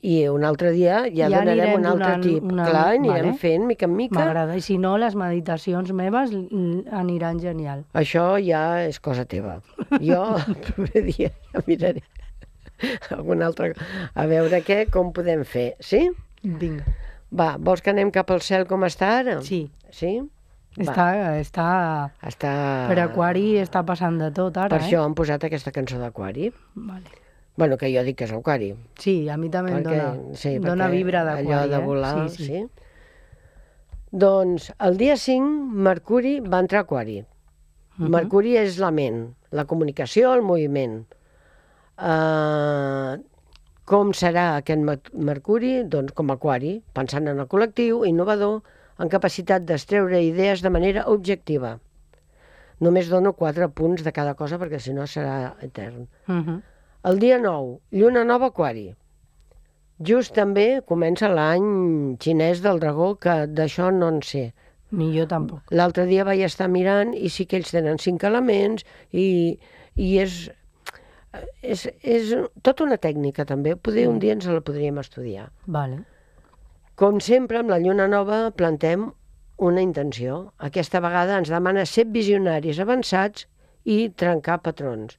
S2: I un altre dia ja,
S1: Ja
S2: donarem un altre
S1: donant
S2: tip.
S1: una-
S2: Clar, anirem
S1: vale.
S2: fent mica en mica.
S1: m'agrada. I si no, les meditacions meves aniran genial.
S2: Això ja és cosa teva. Jo el proper dia ja miraré algun altre... A veure què, com podem fer. Sí?
S1: Vinga.
S2: Va, vols que anem cap al cel com està ara?
S1: Sí,
S2: Sí?
S1: Està, està...
S2: està...
S1: Per Aquari està passant de tot ara,
S2: Per
S1: eh?
S2: això han posat aquesta cançó d'Aquari.
S1: Vale.
S2: Bueno, que jo dic que és Aquari.
S1: Sí, a mi també em
S2: perquè,
S1: dona,
S2: sí,
S1: dona vibra d'aquari,
S2: Allò de
S1: eh?
S2: volar,
S1: sí, sí.
S2: sí. Doncs el dia 5, Mercuri va entrar a Aquari.
S1: Mhm.
S2: Mercuri és la ment, la comunicació, el moviment. Uh, com serà aquest Mer- Mercuri? Doncs com Aquari, pensant en el col·lectiu, innovador, en capacitat d'estreure idees de manera objectiva. Només dono quatre punts de cada cosa perquè si no serà etern.
S1: Mhm.
S2: El dia 9, lluna nova aquari. Just també comença l'any xinès del dragó, que d'això no en sé.
S1: Ni jo tampoc.
S2: L'altre dia vaig estar mirant i sí que ells tenen cinc elements i, i és, és, és tota una tècnica també. Poder un dia ens la podríem estudiar.
S1: Vale.
S2: Com sempre, amb la lluna nova plantem una intenció. Aquesta vegada ens demana ser visionaris avançats i trencar patrons.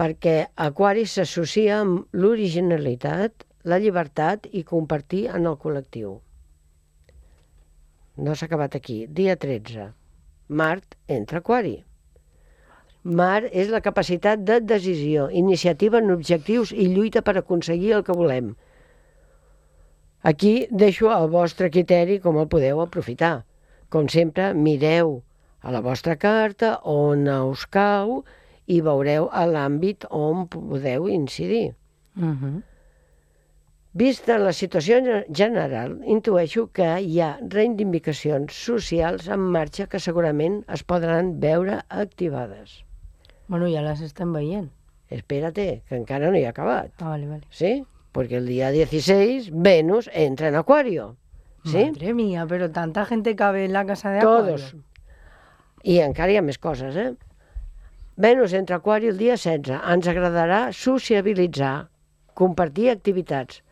S2: Perquè Aquari s'associa amb l'originalitat, la llibertat i compartir en el col·lectiu. No s'ha acabat aquí. Dia 13. Mart entra Aquari. Mar és la capacitat de decisió, iniciativa en objectius i lluita per aconseguir el que volem. Aquí deixo al vostre criteri com el podeu aprofitar. Com sempre, mireu a la vostra carta on us cau i veureu a l'àmbit on podeu incidir.
S1: Mhm.
S2: Vista la situació ge- general, intueixo que hi ha reivindicacions socials en marxa que segurament es podran veure activades.
S1: Bueno, ja les estem veient.
S2: Espérate, que encara no hi ha acabat.
S1: Ah, vale, vale.
S2: ¿Sí? Porque el día 16 Venus entra en Acuario. ¿Sí?
S1: Madre mía, pero tanta gente cabe en la casa de
S2: Todos.
S1: Acuario.
S2: I encara hi ha més coses, eh? Venus entra a Aquari el dia 16. Ens agradarà sociabilitzar, compartir activitats.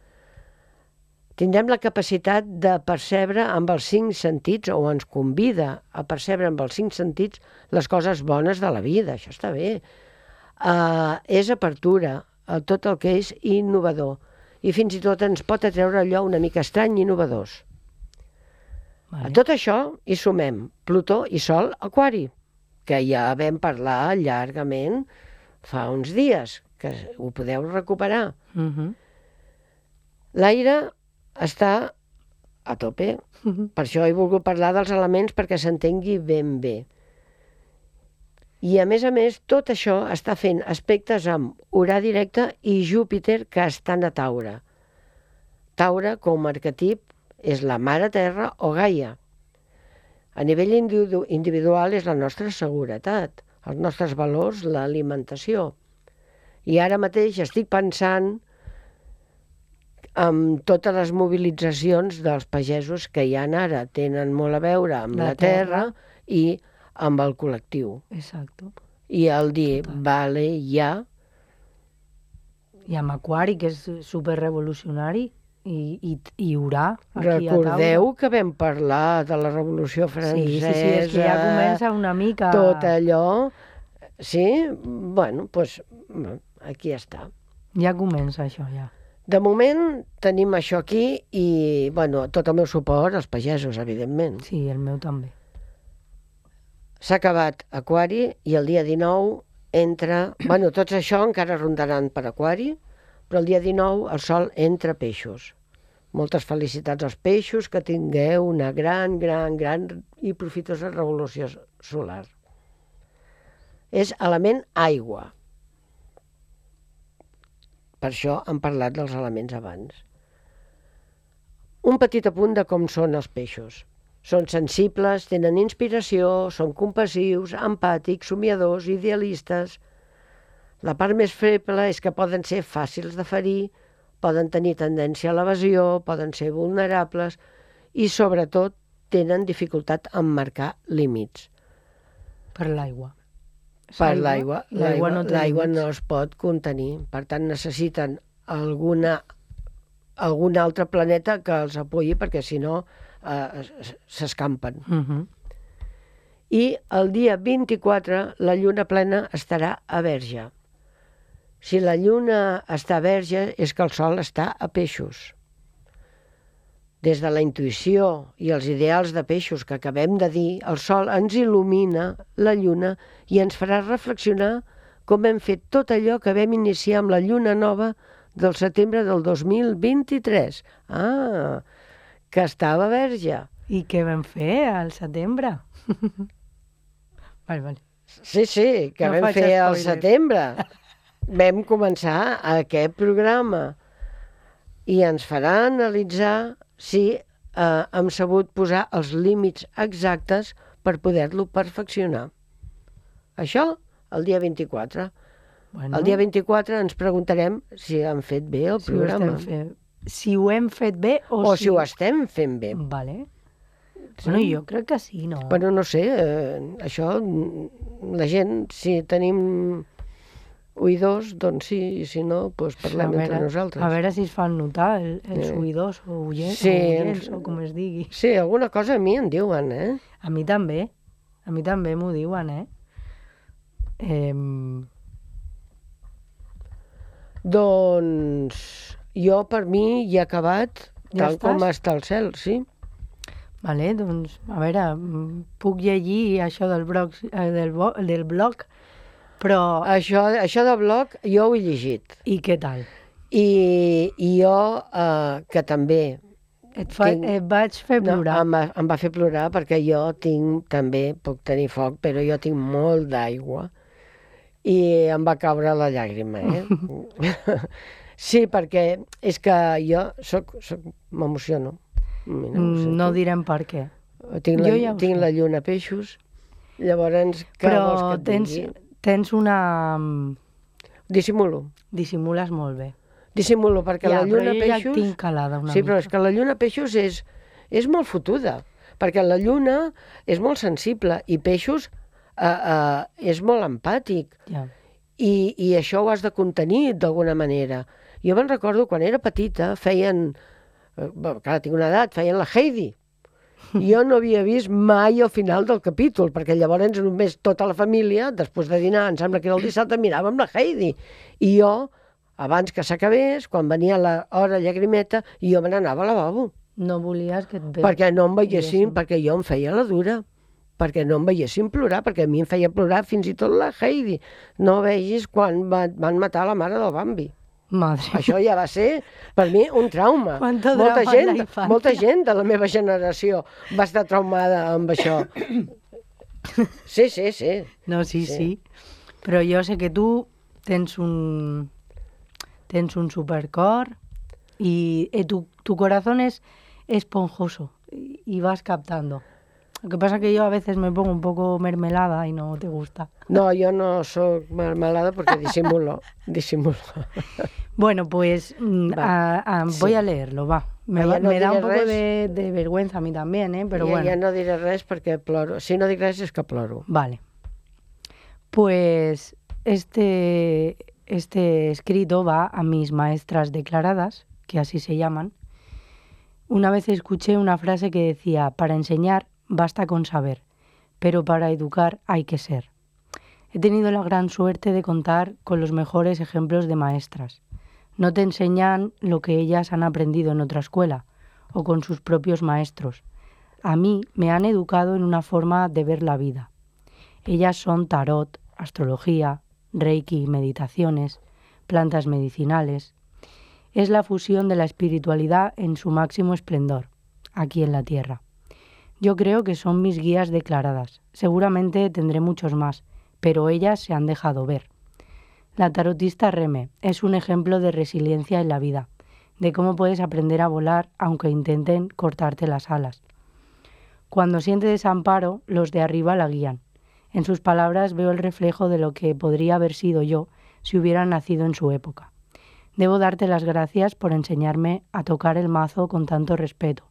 S2: Tindrem la capacitat de percebre amb els cinc sentits, o ens convida a percebre amb els cinc sentits les coses bones de la vida. Això està bé. eh, és apertura a tot el que és innovador. I fins i tot ens pot atreure allò una mica estrany i innovadors. A
S1: Vale.
S2: tot això hi sumem Plutó i Sol Aquari, que ja vam parlar llargament fa uns dies, que ho podeu recuperar.
S1: Mhm.
S2: L'aire està a tope,
S1: Mhm.
S2: per això he volgut parlar dels elements perquè s'entengui ben bé. I a més a més, tot això està fent aspectes amb Urà directe i Júpiter que estan a Taure. Taure, com a arquetip, és la Mare Terra o Gaia. A nivell individu individual és la nostra seguretat, els nostres valors, l'alimentació. I ara mateix estic pensant amb totes les mobilitzacions dels pagesos que hi han ara. Tenen molt a veure amb la,
S1: La
S2: terra,
S1: terra.
S2: i amb el col·lectiu.
S1: Exacto.
S2: I el dir, vale, ja,
S1: I amb Aquari, que és super revolucionari, i, i, i Urà, aquí a
S2: recordeu que vam parlar de la Revolució. Francesa,
S1: Sí, sí, sí, és que ja comença una mica...
S2: tot allò, sí? Bueno, doncs aquí està.
S1: Ja comença això, ja.
S2: De moment tenim això aquí i, bueno, tot el meu suport als pagesos, evidentment.
S1: Sí, el meu també.
S2: S'ha acabat Aquari i el dia 19 entra... Bueno, tots això encara rondaran per Aquari, però el dia 19 el sol entra peixos. Moltes felicitats als peixos, que tingueu una gran, gran, gran i profitosa revolució solar. És element aigua. Per això hem parlat dels elements abans. Un petit apunt de com són els peixos. Són sensibles, tenen inspiració, són compassius, empàtics, somiadors, idealistes. La part més feble és que poden ser fàcils de ferir, poden tenir tendència a l'evasió, poden ser vulnerables i, sobretot, tenen dificultat en marcar límits.
S1: Per l'aigua.
S2: Per
S1: aigua,
S2: l'aigua,
S1: L'aigua no
S2: no es pot contenir. Per tant, necessiten alguna, algun altre planeta que els apoyi perquè si no eh, s'escampen.
S1: Mhm.
S2: I el dia 24 la lluna plena estarà a Verge. Si la lluna està a Verge és que el sol està a peixos. Des de la intuïció i els ideals de peixos que acabem de dir, el sol ens il·lumina la lluna i ens farà reflexionar com hem fet tot allò que vam iniciar amb la lluna nova del setembre del 2023. Ah, que estava a Verge.
S1: I què vam fer al setembre? vale, vale.
S2: Sí, sí, que
S1: No
S2: vam fer al setembre. Vam començar aquest programa i ens farà analitzar si eh, hem sabut posar els límits exactes per poder-lo perfeccionar. Això el dia 24.
S1: Bueno,
S2: El dia 24 ens preguntarem si hem fet bé el
S1: si ho,
S2: programa
S1: estem fent, si ho hem fet bé o,
S2: o si ho estem fent bé.
S1: Vale. Bueno, jo crec que sí, no?
S2: Bueno, no sé, eh, això, la gent, si tenim oïdors, doncs sí, i si no, doncs parlem entre nosaltres.
S1: a veure si es fan notar el, els
S2: Sí.
S1: oïdors o oients,
S2: Sí,
S1: o,
S2: ens-
S1: o com es digui.
S2: Sí, alguna cosa a mi en diuen, eh?
S1: A mi també. A mi també m'ho diuen, eh? eh
S2: Doncs jo per mi ja he acabat
S1: Ja
S2: tal com
S1: estàs?
S2: està el cel, sí.
S1: vale, doncs, a veure, mm, puc llegir això del blog, eh, del, bo- del blog, però...
S2: Això, això de blog jo ho he llegit.
S1: I què tal?
S2: I, i jo, eh, que també
S1: Et, fa,
S2: Tinc-
S1: et vaig fer
S2: no,
S1: plorar.
S2: em, va- em va fer plorar perquè jo tinc també, puc tenir foc, però jo tinc molt d'aigua i em va caure la llàgrima, eh? sí, perquè és que jo soc, soc, m'emociono.
S1: Mm, no direm per què.
S2: Tinc la,
S1: ja
S2: tinc
S1: sé.
S2: la lluna peixos, llavors
S1: Però
S2: que
S1: tens, tens una... mm,
S2: Dissimulo.
S1: Dissimules molt bé.
S2: Dissimulo, perquè
S1: ja,
S2: la lluna
S1: però
S2: a
S1: ja
S2: peixos...
S1: tinc calada una
S2: Sí, però
S1: mica.
S2: és que la lluna peixos és, és molt fotuda, perquè la lluna és molt sensible i peixos eh, eh, és molt empàtic
S1: Ja.
S2: i, i això ho has de contenir d'alguna manera. Jo me'n recordo quan era petita feien, eh, bé, clar, tinc una edat, feien la Heidi jo no havia vist mai el final del capítol, perquè llavors només tota la família, després de dinar, em sembla que era el dissabte, miràvem la Heidi. I jo, abans que s'acabés, quan venia l'hora llagrimeta, jo me n'anava al lavabo,
S1: No volies que et ve...
S2: perquè no em veiessin,
S1: veiessin.
S2: perquè jo em feia la dura perquè no em veiessin plorar, perquè a mi em feia plorar fins i tot la Heidi. No vegis quan va, van matar la mare del Bambi.
S1: Madre.
S2: Això ja va ser, per mi, un trauma.
S1: Quanto
S2: molta gent, molta gent de la meva generació va estar traumada amb això. Sí, sí, sí.
S1: No, sí,
S2: Sí.
S1: sí, Però jo sé que tu tens un... Tens un supercor y eh, tu, tu corazón es esponjoso y, y vas captando. Lo que pasa que yo a veces me pongo un poco mermelada y no te gusta.
S2: No, jo no sóc marmelada perquè dissimulo. dissimulo.
S1: Bueno, pues mm, a-
S2: sí.
S1: voy a leerlo, va. Me,
S2: Ah,
S1: va-
S2: ya no
S1: me da un poco de, de vergüenza a mí también, ¿eh? Pero
S2: I
S1: bueno.
S2: ja no diré res perquè ploro. Si no dic res és que ploro.
S1: Vale. Pues este, este escrito va a mis maestras declaradas, que así se llaman. Una vez escuché una frase que decía, para enseñar basta con saber, pero para educar hay que ser. He tenido la gran suerte de contar con los mejores ejemplos de maestras. No te enseñan lo que ellas han aprendido en otra escuela o con sus propios maestros. A mí me han educado en una forma de ver la vida. Ellas son tarot, astrología, reiki, meditaciones, plantas medicinales. Es la fusión de la espiritualidad en su máximo esplendor, aquí en la Tierra. Yo creo que son mis guías declaradas. Seguramente tendré muchos más, pero ellas se han dejado ver. La tarotista Reme es un ejemplo de resiliencia en la vida, de cómo puedes aprender a volar aunque intenten cortarte las alas. Cuando siente desamparo, los de arriba la guían. En sus palabras veo el reflejo de lo que podría haber sido yo si hubiera nacido en su época. Debo darte las gracias por enseñarme a tocar el mazo con tanto respeto,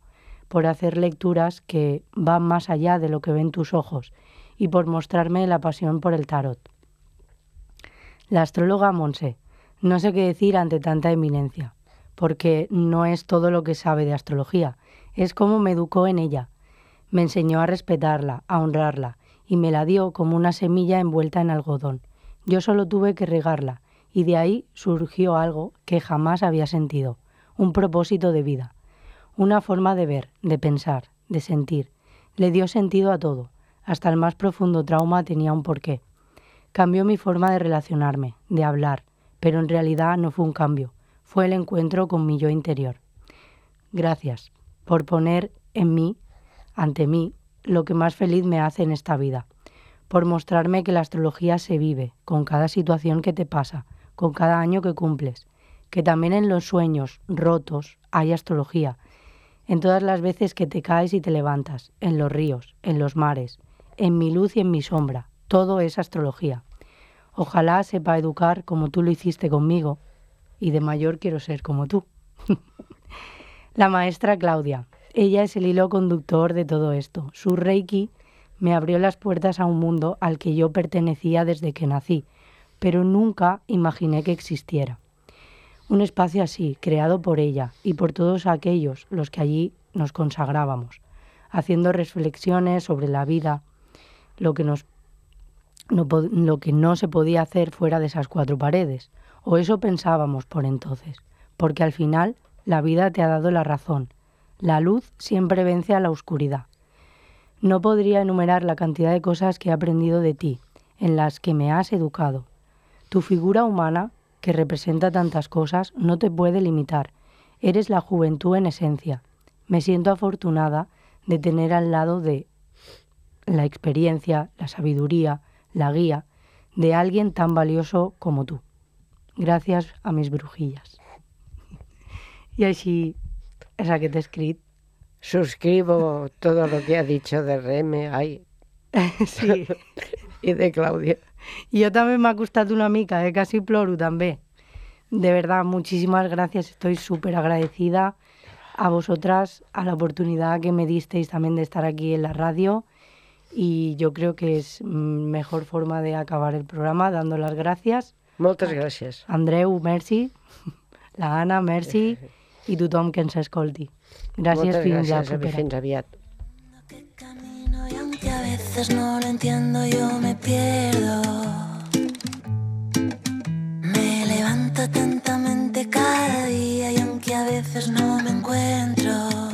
S1: por hacer lecturas que van más allá de lo que ven tus ojos y por mostrarme la pasión por el tarot. La astróloga Monse. No sé qué decir ante tanta eminencia, porque no es todo lo que sabe de astrología, es cómo me educó en ella. Me enseñó a respetarla, a honrarla, y me la dio como una semilla envuelta en algodón. Yo solo tuve que regarla, y de ahí surgió algo que jamás había sentido, un propósito de vida, una forma de ver, de pensar, de sentir. Le dio sentido a todo, hasta el más profundo trauma tenía un porqué. Cambió mi forma de relacionarme, de hablar, pero en realidad no fue un cambio, fue el encuentro con mi yo interior. Gracias por poner en mí, ante mí, lo que más feliz me hace en esta vida, por mostrarme que la astrología se vive con cada situación que te pasa, con cada año que cumples, que también en los sueños rotos hay astrología, en todas las veces que te caes y te levantas, en los ríos, en los mares, en mi luz y en mi sombra, todo es astrología. Ojalá sepa educar como tú lo hiciste conmigo y de mayor quiero ser como tú. La maestra Claudia. Ella es el hilo conductor de todo esto. Su Reiki me abrió las puertas a un mundo al que yo pertenecía desde que nací, pero nunca imaginé que existiera. Un espacio así, creado por ella y por todos aquellos los que allí nos consagrábamos, haciendo reflexiones sobre la vida, lo que nos no lo que no se podía hacer fuera de esas cuatro paredes, o eso pensábamos por entonces, porque al final la vida te ha dado la razón. La luz siempre vence a la oscuridad. No podría enumerar la cantidad de cosas que he aprendido de ti, en las que me has educado. Tu figura humana, que representa tantas cosas, no te puede limitar. Eres la juventud en esencia. Me siento afortunada de tener al lado de la experiencia, la sabiduría, la guía de alguien tan valioso como tú. Gracias a mis brujillas. Y así, esa que te he escrito.
S2: Suscribo todo lo que ha dicho de Reme ay,
S1: sí.
S2: y de Claudia.
S1: I jo també m'ha costat una mica, eh? quasi ploro també. De verdad, muchísimas gracias. Estoy súper agradecida a vosotras, a la oportunidad que me disteis también de estar aquí en la radio. Y yo creo que es mm, mejor forma de acabar el programa dando las gracias.
S2: Moltes gràcies.
S1: Andreu, merci. La Anna, merci. I tothom que ens escolti. Gràcies,
S2: Moltes
S1: fins la
S2: gràcies,
S1: propera.
S2: fins aviat.
S3: Veces no lo entiendo, yo me pierdo. Me levanto atentamente cada día y aunque a veces no me encuentro.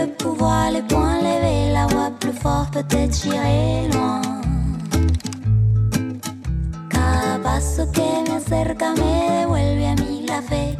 S3: Le pouvoir, les poings levés, la voix plus fort, peut-être j'irai loin. Cada paso que me acerca me devuelve a mí la fe